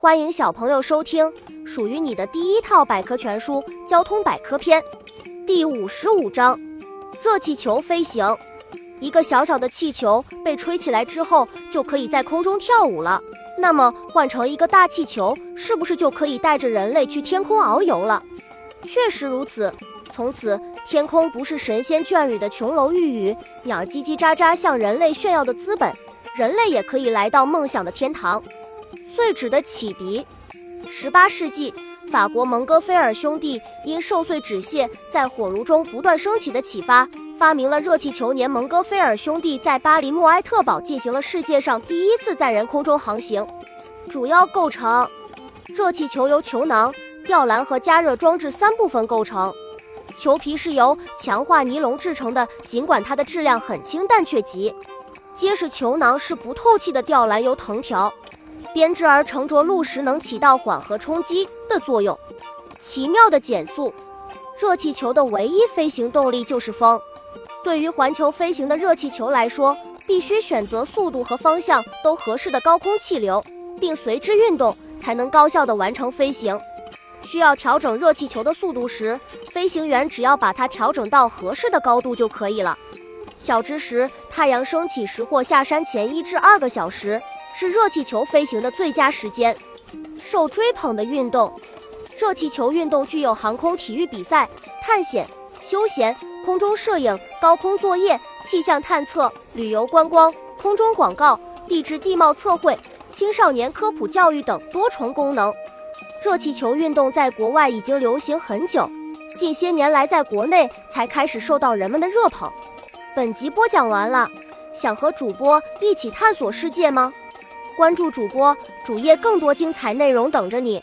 欢迎小朋友收听属于你的第一套百科全书《交通百科篇》第五十五章：热气球飞行。一个小小的气球被吹起来之后，就可以在空中跳舞了。那么换成一个大气球，是不是就可以带着人类去天空遨游了？确实如此。从此，天空不是神仙眷侣的琼楼玉宇，鸟叽叽喳喳向人类炫耀的资本，人类也可以来到梦想的天堂。碎纸的启迪。十八世纪，法国蒙哥菲尔兄弟因受碎纸屑在火炉中不断升起的启发，发明了热气球。年蒙哥菲尔兄弟在巴黎莫埃特堡进行了世界上第一次在人空中航行。主要构成：热气球由球囊、吊篮和加热装置三部分构成。球皮是由强化尼龙制成的，尽管它的质量很轻，但却极结实。球囊是不透气的吊篮，由藤条。编织而成着陆时能起到缓和冲击的作用，奇妙的减速。热气球的唯一飞行动力就是风。对于环球飞行的热气球来说，必须选择速度和方向都合适的高空气流，并随之运动，才能高效地完成飞行。需要调整热气球的速度时，飞行员只要把它调整到合适的高度就可以了。小知识：太阳升起时或下山前一至二个小时。是热气球飞行的最佳时间。受追捧的运动，热气球运动具有航空体育比赛、探险、休闲、空中摄影、高空作业、气象探测、旅游观光、空中广告、地质地貌测绘、青少年科普教育等多重功能。热气球运动在国外已经流行很久，近些年来在国内才开始受到人们的热捧。本集播讲完了，想和主播一起探索世界吗？关注主播主页，更多精彩内容等着你。